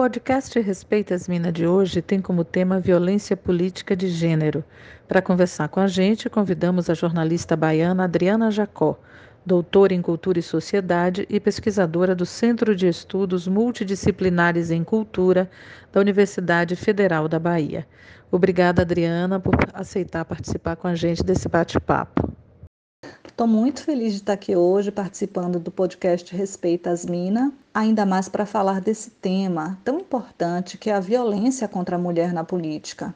podcast Respeita as Minas de hoje tem como tema violência política de gênero. Para conversar com a gente, convidamos a jornalista baiana Adriana Jacó, doutora em Cultura e Sociedade e pesquisadora do Centro de Estudos Multidisciplinares em Cultura da Universidade Federal da Bahia. Obrigada, Adriana, por aceitar participar com a gente desse bate-papo. Estou muito feliz de estar aqui hoje participando do podcast Respeita as Minas, ainda mais para falar desse tema tão importante que é a violência contra a mulher na política.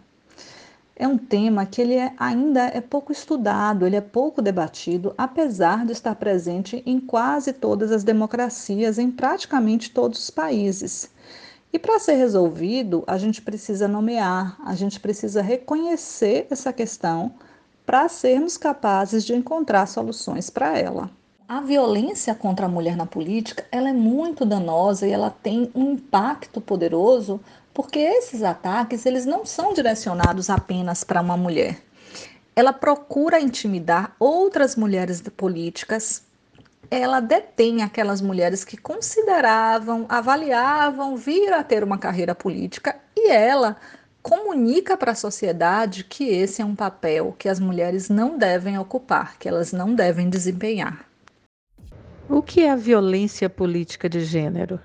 É um tema que ele é, ainda é pouco estudado, ele é pouco debatido, apesar de estar presente em quase todas as democracias, em praticamente todos os países. E para ser resolvido, a gente precisa nomear, a gente precisa reconhecer essa questão para sermos capazes de encontrar soluções para ela. A violência contra a mulher na política, ela é muito danosa e ela tem um impacto poderoso, porque esses ataques, eles não são direcionados apenas para uma mulher. Ela procura intimidar outras mulheres políticas. Ela detém aquelas mulheres que consideravam, avaliavam vir a ter uma carreira política e ela comunica para a sociedade que esse é um papel que as mulheres não devem ocupar, que elas não devem desempenhar. O que é a violência política de gênero?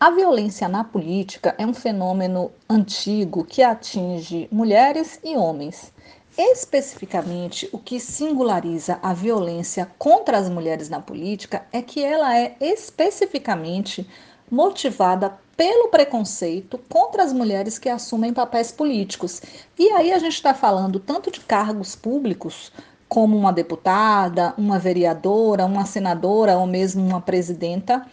A violência na política é um fenômeno antigo que atinge mulheres e homens. Especificamente, o que singulariza a violência contra as mulheres na política é que ela é especificamente motivada pelo preconceito contra as mulheres que assumem papéis políticos. E aí a gente está falando tanto de cargos públicos, como uma deputada, uma vereadora, uma senadora ou mesmo uma presidenta,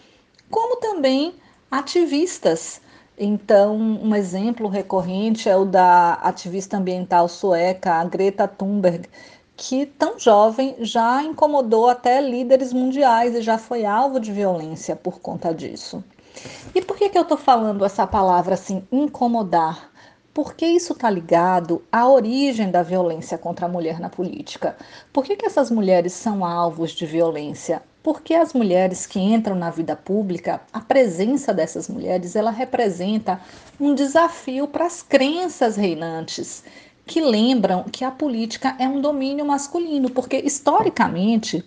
como também ativistas. Então, um exemplo recorrente é o da ativista ambiental sueca, Greta Thunberg, que tão jovem já incomodou até líderes mundiais e já foi alvo de violência por conta disso. E por que, que eu estou falando essa palavra assim, incomodar? Porque isso está ligado à origem da violência contra a mulher na política. Por que, que essas mulheres são alvos de violência? Porque as mulheres que entram na vida pública, a presença dessas mulheres, ela representa um desafio para as crenças reinantes, que lembram que a política é um domínio masculino, porque historicamente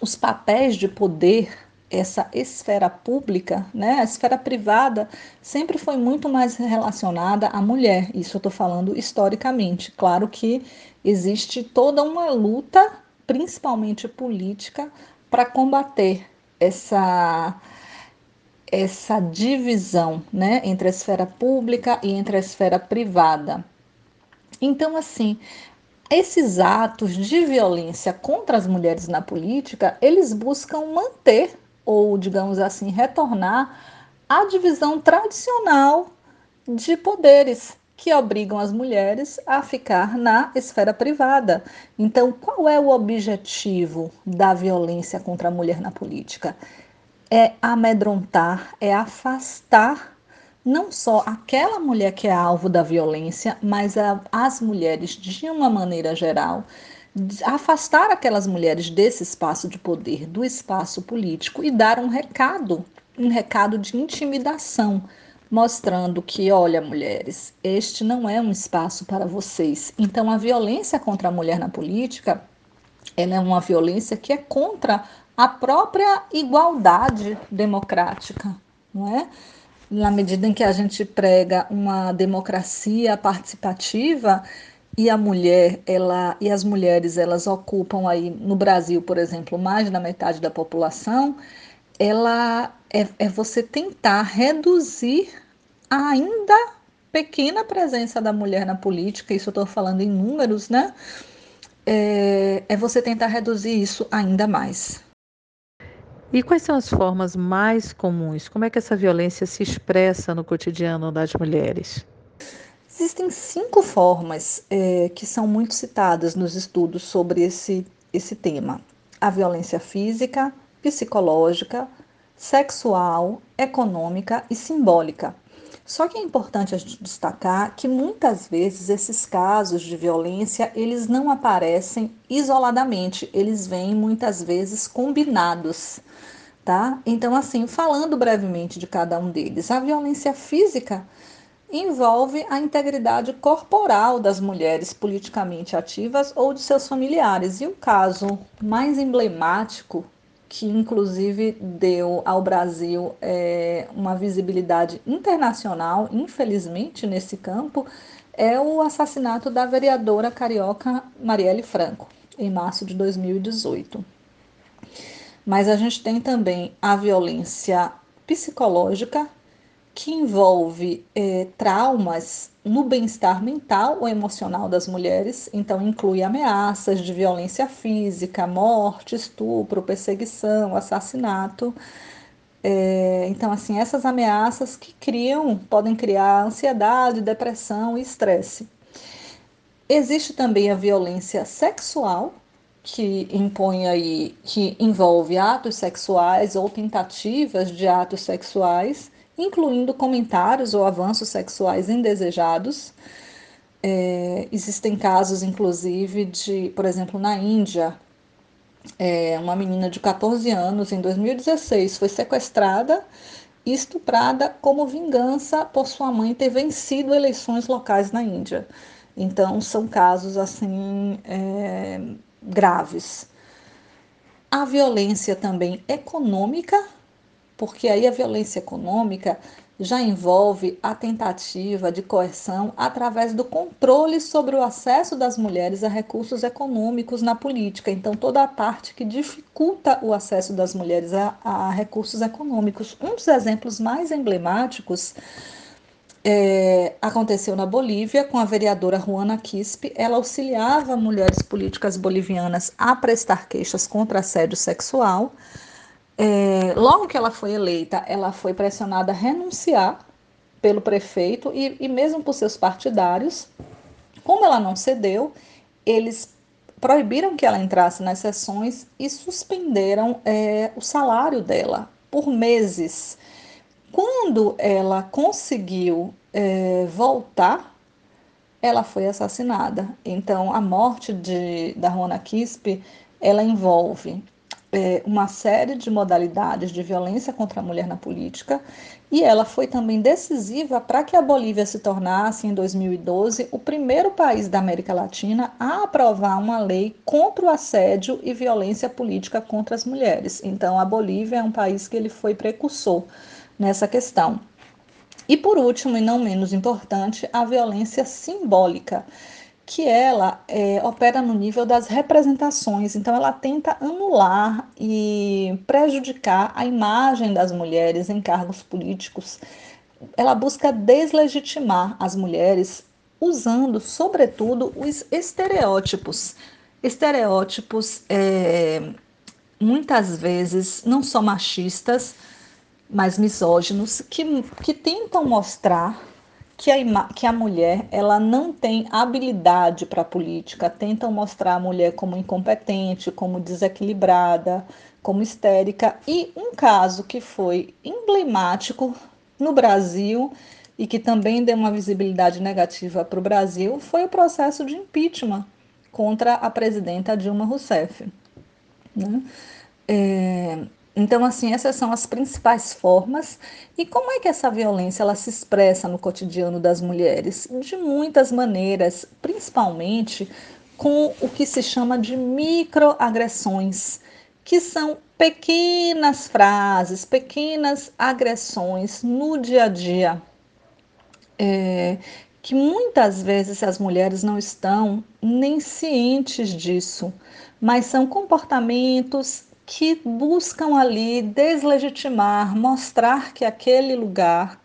os papéis de poder essa esfera pública, né, a esfera privada, sempre foi muito mais relacionada à mulher. Isso eu estou falando historicamente. Claro que existe toda uma luta, principalmente política, para combater essa essa divisão, né, entre a esfera pública e entre a esfera privada. Então, assim, esses atos de violência contra as mulheres na política, eles buscam manter ou, digamos assim, retornar à divisão tradicional de poderes que obrigam as mulheres a ficar na esfera privada. Então, qual é o objetivo da violência contra a mulher na política? É amedrontar, é afastar não só aquela mulher que é alvo da violência, mas a, as mulheres de uma maneira geral afastar aquelas mulheres desse espaço de poder, do espaço político e dar um recado, um recado de intimidação, mostrando que, olha, mulheres, este não é um espaço para vocês. Então, a violência contra a mulher na política, ela é uma violência que é contra a própria igualdade democrática, não é? Na medida em que a gente prega uma democracia participativa, e a mulher, ela e as mulheres, elas ocupam aí no Brasil, por exemplo, mais da metade da população, ela é, é você tentar reduzir a ainda pequena presença da mulher na política, isso eu estou falando em números, né? É, é você tentar reduzir isso ainda mais. E quais são as formas mais comuns? Como é que essa violência se expressa no cotidiano das mulheres? Existem cinco formas é, que são muito citadas nos estudos sobre esse, esse tema: a violência física, psicológica, sexual, econômica e simbólica. Só que é importante a gente destacar que muitas vezes esses casos de violência eles não aparecem isoladamente, eles vêm muitas vezes combinados. tá? Então, assim, falando brevemente de cada um deles, a violência física envolve a integridade corporal das mulheres politicamente ativas ou de seus familiares. E o caso mais emblemático, que inclusive deu ao Brasil é, uma visibilidade internacional, infelizmente, nesse campo, é o assassinato da vereadora carioca Marielle Franco, em março de 2018. Mas a gente tem também a violência psicológica, que envolve é, traumas no bem-estar mental ou emocional das mulheres, então inclui ameaças de violência física, morte, estupro, perseguição, assassinato. É, então, assim, essas ameaças que criam, podem criar ansiedade, depressão e estresse. Existe também a violência sexual, que impõe aí, que envolve atos sexuais ou tentativas de atos sexuais, incluindo comentários ou avanços sexuais indesejados. É, existem casos, inclusive, de, por exemplo, na Índia, é, uma menina de 14 anos, em 2016, foi sequestrada e estuprada como vingança por sua mãe ter vencido eleições locais na Índia. Então, são casos assim é, graves. A violência também econômica porque aí a violência econômica já envolve a tentativa de coerção através do controle sobre o acesso das mulheres a recursos econômicos na política. Então, toda a parte que dificulta o acesso das mulheres a, a recursos econômicos. Um dos exemplos mais emblemáticos é, aconteceu na Bolívia com a vereadora Juana Quispe. Ela auxiliava mulheres políticas bolivianas a prestar queixas contra assédio sexual é, logo que ela foi eleita, ela foi pressionada a renunciar pelo prefeito e, e mesmo por seus partidários. Como ela não cedeu, eles proibiram que ela entrasse nas sessões e suspenderam é, o salário dela por meses. Quando ela conseguiu é, voltar, ela foi assassinada. Então, a morte de, da Rona Quispe, ela envolve é, uma série de modalidades de violência contra a mulher na política e ela foi também decisiva para que a Bolívia se tornasse, em 2012, o primeiro país da América Latina a aprovar uma lei contra o assédio e violência política contra as mulheres. Então, a Bolívia é um país que ele foi precursor nessa questão. E por último, e não menos importante, a violência simbólica que ela é, opera no nível das representações, então ela tenta anular e prejudicar a imagem das mulheres em cargos políticos. Ela busca deslegitimar as mulheres usando, sobretudo, os estereótipos. Estereótipos é, muitas vezes não só machistas, mas misóginos, que, que tentam mostrar que a, que a mulher ela não tem habilidade para a política, tentam mostrar a mulher como incompetente, como desequilibrada, como histérica. E um caso que foi emblemático no Brasil e que também deu uma visibilidade negativa para o Brasil foi o processo de impeachment contra a presidenta Dilma Rousseff. Né? É, então, assim, essas são as principais formas. E como é que essa violência ela se expressa no cotidiano das mulheres? De muitas maneiras, principalmente com o que se chama de microagressões, que são pequenas frases, pequenas agressões no dia a dia. É, que muitas vezes as mulheres não estão nem cientes disso, mas são comportamentos que buscam ali deslegitimar, mostrar que aquele lugar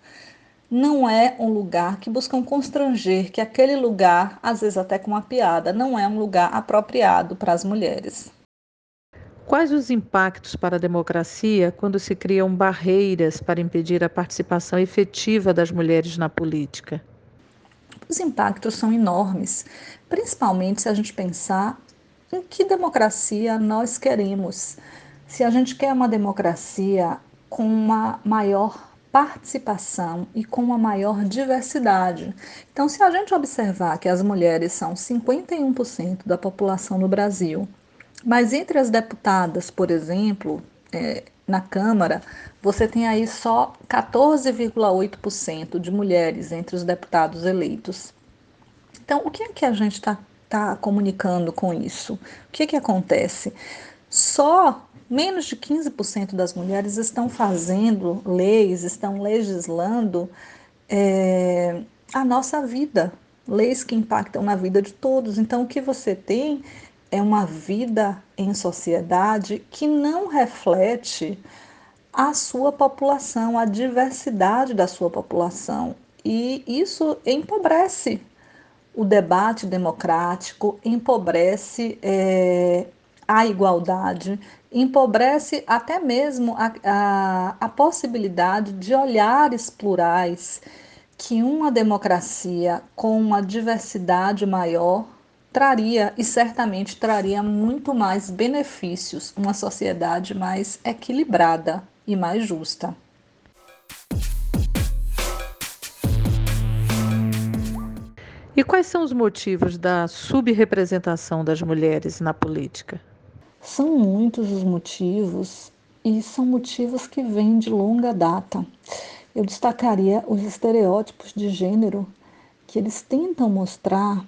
não é um lugar que buscam constranger, que aquele lugar, às vezes até com uma piada, não é um lugar apropriado para as mulheres. Quais os impactos para a democracia quando se criam barreiras para impedir a participação efetiva das mulheres na política? Os impactos são enormes, principalmente se a gente pensar em que democracia nós queremos. Se a gente quer uma democracia com uma maior participação e com uma maior diversidade. Então, se a gente observar que as mulheres são 51% da população no Brasil, mas entre as deputadas, por exemplo, é, na Câmara, você tem aí só 14,8% de mulheres entre os deputados eleitos. Então, o que é que a gente está tá comunicando com isso? O que que acontece? Só menos de 15% das mulheres estão fazendo leis, estão legislando é, a nossa vida, leis que impactam na vida de todos. Então, o que você tem é uma vida em sociedade que não reflete a sua população, a diversidade da sua população. E isso empobrece o debate democrático, empobrece é, a igualdade, empobrece até mesmo a, a, a possibilidade de olhares plurais que uma democracia com uma diversidade maior traria e certamente traria muito mais benefícios, uma sociedade mais equilibrada e mais justa. E quais são os motivos da subrepresentação das mulheres na política? São muitos os motivos e são motivos que vêm de longa data. Eu destacaria os estereótipos de gênero que eles tentam mostrar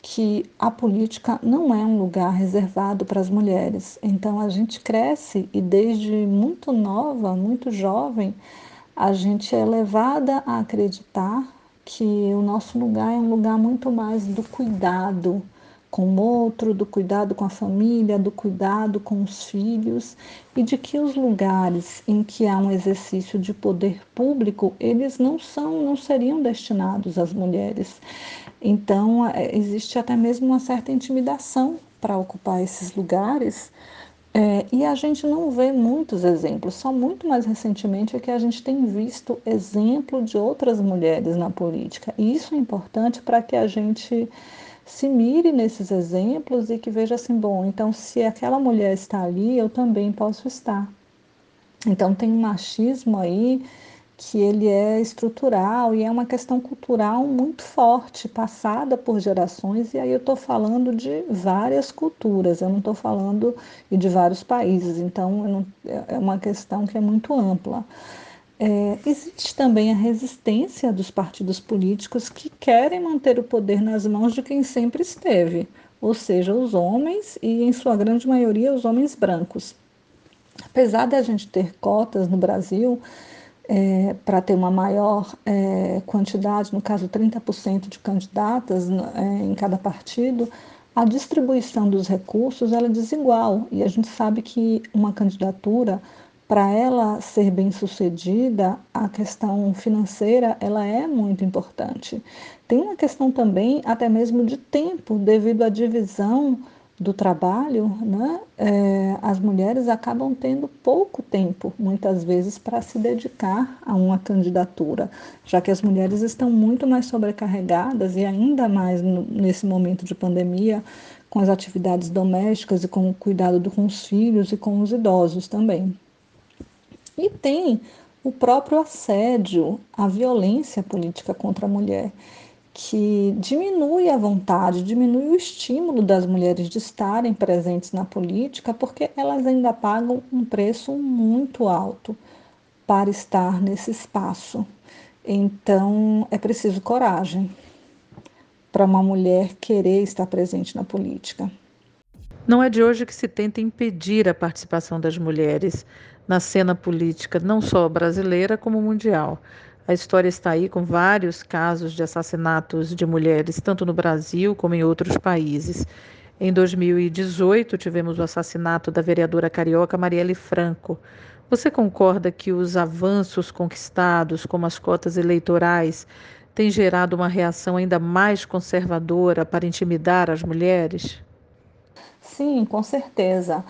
que a política não é um lugar reservado para as mulheres. Então a gente cresce e desde muito nova, muito jovem, a gente é levada a acreditar que o nosso lugar é um lugar muito mais do cuidado com o outro, do cuidado com a família, do cuidado com os filhos e de que os lugares em que há um exercício de poder público, eles não são, não seriam destinados às mulheres. Então, é, existe até mesmo uma certa intimidação para ocupar esses lugares. É, e a gente não vê muitos exemplos, só muito mais recentemente é que a gente tem visto exemplo de outras mulheres na política. E isso é importante para que a gente se mire nesses exemplos e que veja assim: bom, então se aquela mulher está ali, eu também posso estar. Então tem um machismo aí que ele é estrutural e é uma questão cultural muito forte, passada por gerações, e aí eu estou falando de várias culturas, eu não estou falando e de vários países, então não, é uma questão que é muito ampla. É, existe também a resistência dos partidos políticos que querem manter o poder nas mãos de quem sempre esteve, ou seja, os homens e, em sua grande maioria, os homens brancos. Apesar de a gente ter cotas no Brasil, é, para ter uma maior é, quantidade, no caso 30% de candidatas é, em cada partido, a distribuição dos recursos ela é desigual e a gente sabe que uma candidatura para ela ser bem sucedida, a questão financeira ela é muito importante. Tem uma questão também até mesmo de tempo, devido à divisão do trabalho, né, é, as mulheres acabam tendo pouco tempo, muitas vezes, para se dedicar a uma candidatura, já que as mulheres estão muito mais sobrecarregadas e ainda mais no, nesse momento de pandemia, com as atividades domésticas e com o cuidado com os filhos e com os idosos também. E tem o próprio assédio, a violência política contra a mulher que diminui a vontade, diminui o estímulo das mulheres de estarem presentes na política, porque elas ainda pagam um preço muito alto para estar nesse espaço. Então, é preciso coragem para uma mulher querer estar presente na política. Não é de hoje que se tenta impedir a participação das mulheres na cena política, não só brasileira, como mundial. A história está aí com vários casos de assassinatos de mulheres, tanto no Brasil como em outros países. Em 2018, tivemos o assassinato da vereadora carioca Marielle Franco. Você concorda que os avanços conquistados, como as cotas eleitorais, têm gerado uma reação ainda mais conservadora para intimidar as mulheres? Sim, com certeza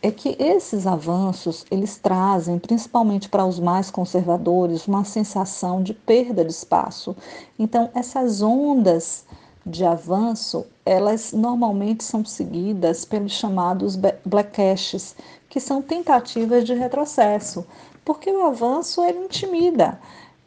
é que esses avanços eles trazem, principalmente para os mais conservadores, uma sensação de perda de espaço. Então, essas ondas de avanço, elas normalmente são seguidas pelos chamados blackcaches, que são tentativas de retrocesso, porque o avanço ele intimida.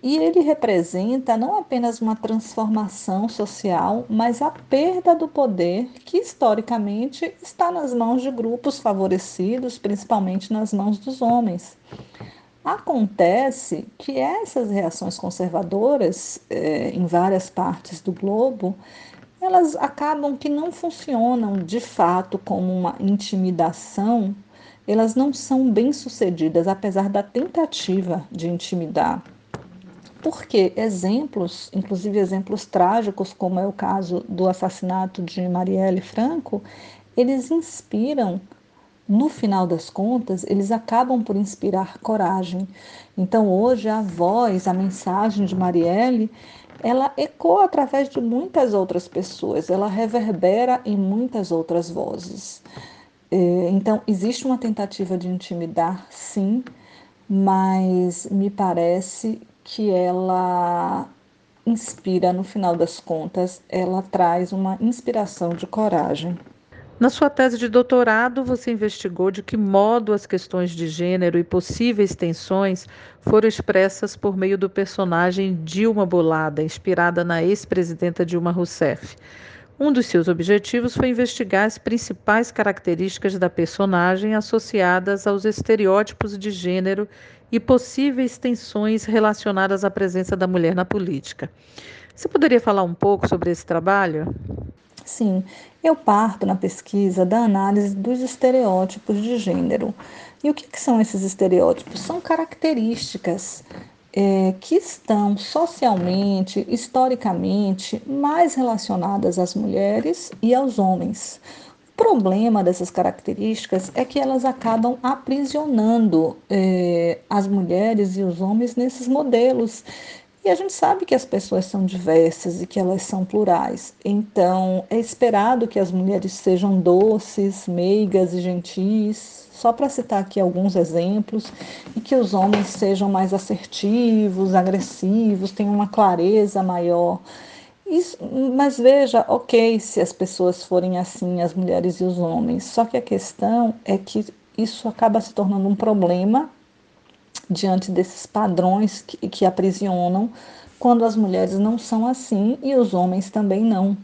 E ele representa não apenas uma transformação social, mas a perda do poder que historicamente está nas mãos de grupos favorecidos, principalmente nas mãos dos homens. Acontece que essas reações conservadoras eh, em várias partes do globo, elas acabam que não funcionam de fato como uma intimidação, elas não são bem sucedidas, apesar da tentativa de intimidar porque exemplos, inclusive exemplos trágicos, como é o caso do assassinato de Marielle Franco, eles inspiram, no final das contas, eles acabam por inspirar coragem. Então, hoje, a voz, a mensagem de Marielle, ela ecoa através de muitas outras pessoas, ela reverbera em muitas outras vozes. É, então, existe uma tentativa de intimidar, sim, mas me parece que ela inspira, no final das contas, ela traz uma inspiração de coragem. Na sua tese de doutorado, você investigou de que modo as questões de gênero e possíveis tensões foram expressas por meio do personagem Dilma Bolada, inspirada na ex-presidenta Dilma Rousseff. Um dos seus objetivos foi investigar as principais características da personagem associadas aos estereótipos de gênero e possíveis tensões relacionadas à presença da mulher na política. Você poderia falar um pouco sobre esse trabalho? Sim, eu parto na pesquisa da análise dos estereótipos de gênero. E o que, que são esses estereótipos? São características é, que estão socialmente, historicamente, mais relacionadas às mulheres e aos homens. Problema dessas características é que elas acabam aprisionando é, as mulheres e os homens nesses modelos. E a gente sabe que as pessoas são diversas e que elas são plurais. Então, é esperado que as mulheres sejam doces, meigas e gentis, só para citar aqui alguns exemplos, e que os homens sejam mais assertivos, agressivos, tenham uma clareza maior. Isso, mas veja, ok, se as pessoas forem assim, as mulheres e os homens, só que a questão é que isso acaba se tornando um problema diante desses padrões que, que aprisionam quando as mulheres não são assim e os homens também não.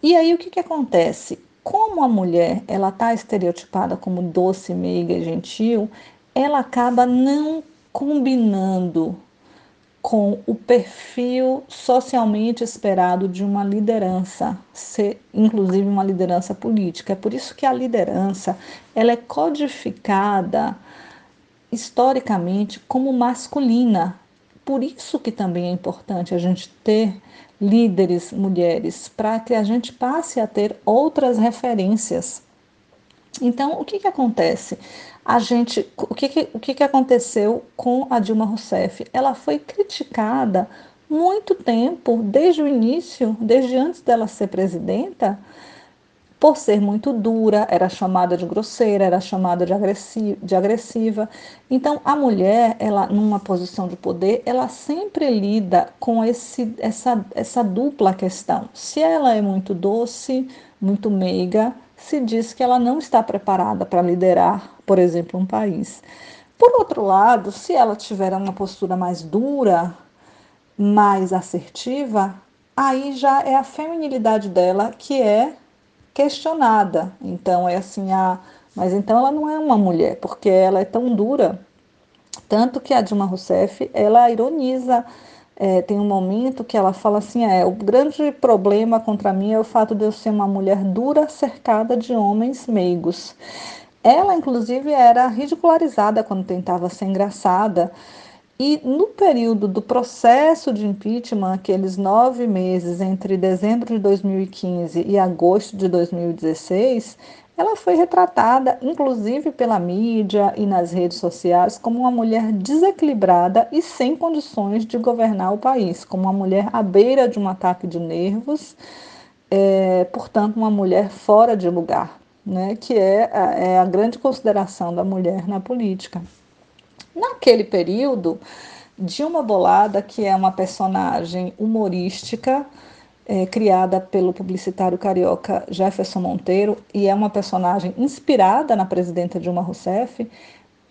E aí o que, que acontece? como a mulher ela está estereotipada como doce, meiga e gentil, ela acaba não combinando com o perfil socialmente esperado de uma liderança, ser, inclusive uma liderança política. É por isso que a liderança ela é codificada historicamente como masculina. Por isso que também é importante a gente ter líderes mulheres, para que a gente passe a ter outras referências. Então, o que, que acontece? A gente, o que, que, o que, que aconteceu com a Dilma Rousseff? Ela foi criticada muito tempo, desde o início, desde antes dela ser presidenta, por ser muito dura, era chamada de grosseira, era chamada de agressiva, de agressiva. Então, a mulher, ela numa posição de poder, ela sempre lida com esse, essa, essa dupla questão. Se ela é muito doce, muito meiga, se diz que ela não está preparada para liderar, por exemplo, um país. Por outro lado, se ela tiver uma postura mais dura, mais assertiva, aí já é a feminilidade dela que é questionada. Então é assim, ah, mas então ela não é uma mulher, porque ela é tão dura. Tanto que a Dilma Rousseff, ela ironiza, é, tem um momento que ela fala assim, é, o grande problema contra mim é o fato de eu ser uma mulher dura cercada de homens meigos. Ela, inclusive, era ridicularizada quando tentava ser engraçada, e no período do processo de impeachment, aqueles nove meses entre dezembro de 2015 e agosto de 2016, ela foi retratada, inclusive pela mídia e nas redes sociais, como uma mulher desequilibrada e sem condições de governar o país, como uma mulher à beira de um ataque de nervos, é, portanto, uma mulher fora de lugar, né, que é, é a grande consideração da mulher na política. Naquele período, Dilma Bolada, que é uma personagem humorística, é, criada pelo publicitário carioca Jefferson Monteiro, e é uma personagem inspirada na presidenta Dilma Rousseff,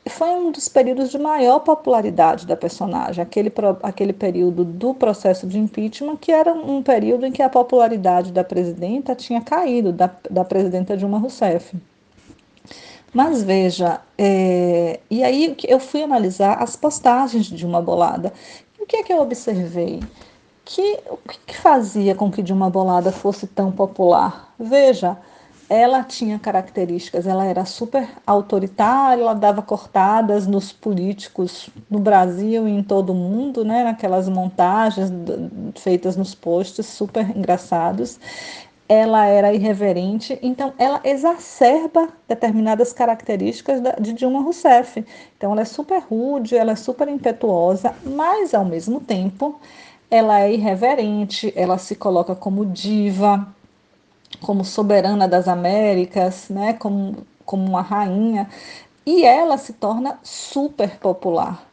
foi um dos períodos de maior popularidade da personagem, aquele, aquele período do processo de impeachment, que era um período em que a popularidade da presidenta tinha caído, da, da presidenta Dilma Rousseff. Mas veja, é, e aí eu fui analisar as postagens de Dilma Bolada. O que é que eu observei? Que, o que fazia com que Dilma Bolada fosse tão popular? Veja, ela tinha características, ela era super autoritária, ela dava cortadas nos políticos no Brasil e em todo o mundo, né, naquelas montagens feitas nos posts super engraçados. Ela era irreverente, então ela exacerba determinadas características de Dilma Rousseff. Então ela é super rude, ela é super impetuosa, mas ao mesmo tempo ela é irreverente, ela se coloca como diva, como soberana das Américas, né, como, como uma rainha, e ela se torna super popular.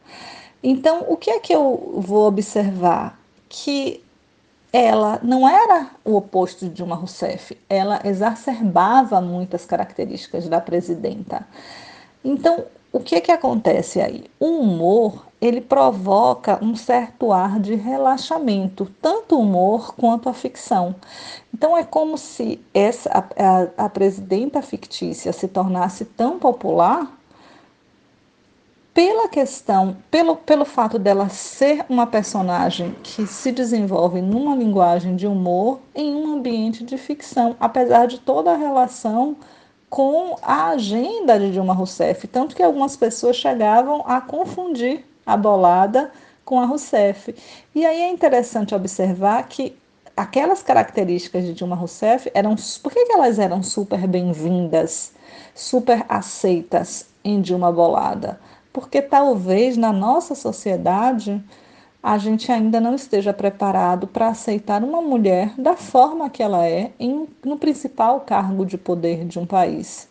Então, o que é que eu vou observar? Que ela não era o oposto de Dilma Rousseff, ela exacerbava muitas características da presidenta. Então, o que é que acontece aí? O humor, ele provoca um certo ar de relaxamento, tanto o humor quanto a ficção. Então é como se essa a, a, a presidenta fictícia se tornasse tão popular pela questão, pelo, pelo fato dela ser uma personagem que se desenvolve numa linguagem de humor em um ambiente de ficção, apesar de toda a relação com a agenda de Dilma Rousseff, tanto que algumas pessoas chegavam a confundir a bolada com a Rousseff. E aí é interessante observar que aquelas características de Dilma Rousseff eram, por que, que elas eram super bem-vindas, super aceitas em Dilma Bolada? Porque talvez na nossa sociedade a gente ainda não esteja preparado para aceitar uma mulher da forma que ela é em, no principal cargo de poder de um país.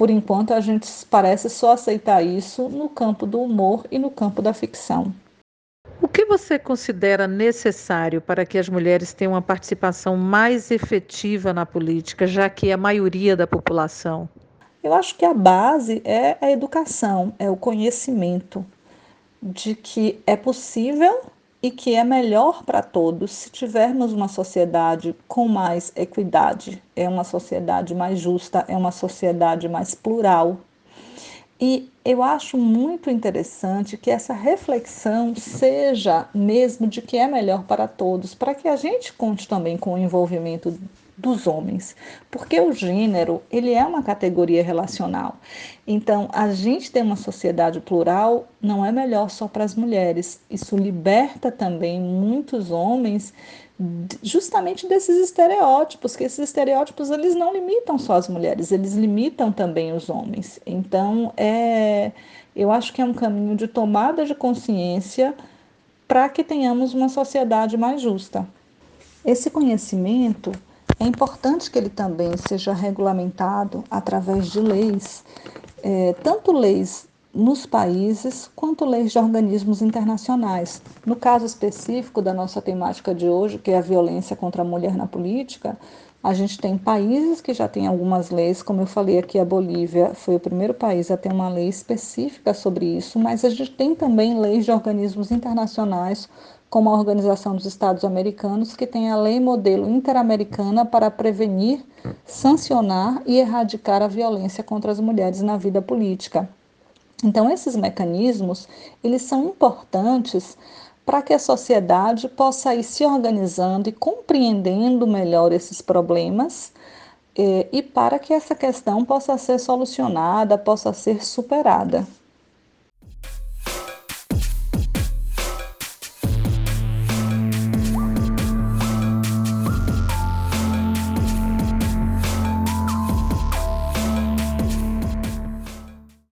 Por enquanto, a gente parece só aceitar isso no campo do humor e no campo da ficção. O que você considera necessário para que as mulheres tenham uma participação mais efetiva na política, já que é a maioria da população? Eu acho que a base é a educação, é o conhecimento de que é possível e que é melhor para todos se tivermos uma sociedade com mais equidade, é uma sociedade mais justa, é uma sociedade mais plural. E eu acho muito interessante que essa reflexão seja mesmo de que é melhor para todos, para que a gente conte também com o envolvimento dos homens, porque o gênero ele é uma categoria relacional. Então, a gente ter uma sociedade plural não é melhor só para as mulheres. Isso liberta também muitos homens justamente desses estereótipos, que esses estereótipos eles não limitam só as mulheres, eles limitam também os homens. Então, é, eu acho que é um caminho de tomada de consciência para que tenhamos uma sociedade mais justa. Esse conhecimento é importante que ele também seja regulamentado através de leis, é, tanto leis nos países quanto leis de organismos internacionais. No caso específico da nossa temática de hoje, que é a violência contra a mulher na política, a gente tem países que já têm algumas leis, como eu falei aqui, a Bolívia foi o primeiro país a ter uma lei específica sobre isso, mas a gente tem também leis de organismos internacionais, como a Organização dos Estados Americanos, que tem a lei modelo interamericana para prevenir, sancionar e erradicar a violência contra as mulheres na vida política. Então, esses mecanismos, eles são importantes para que a sociedade possa ir se organizando e compreendendo melhor esses problemas eh, e para que essa questão possa ser solucionada, possa ser superada.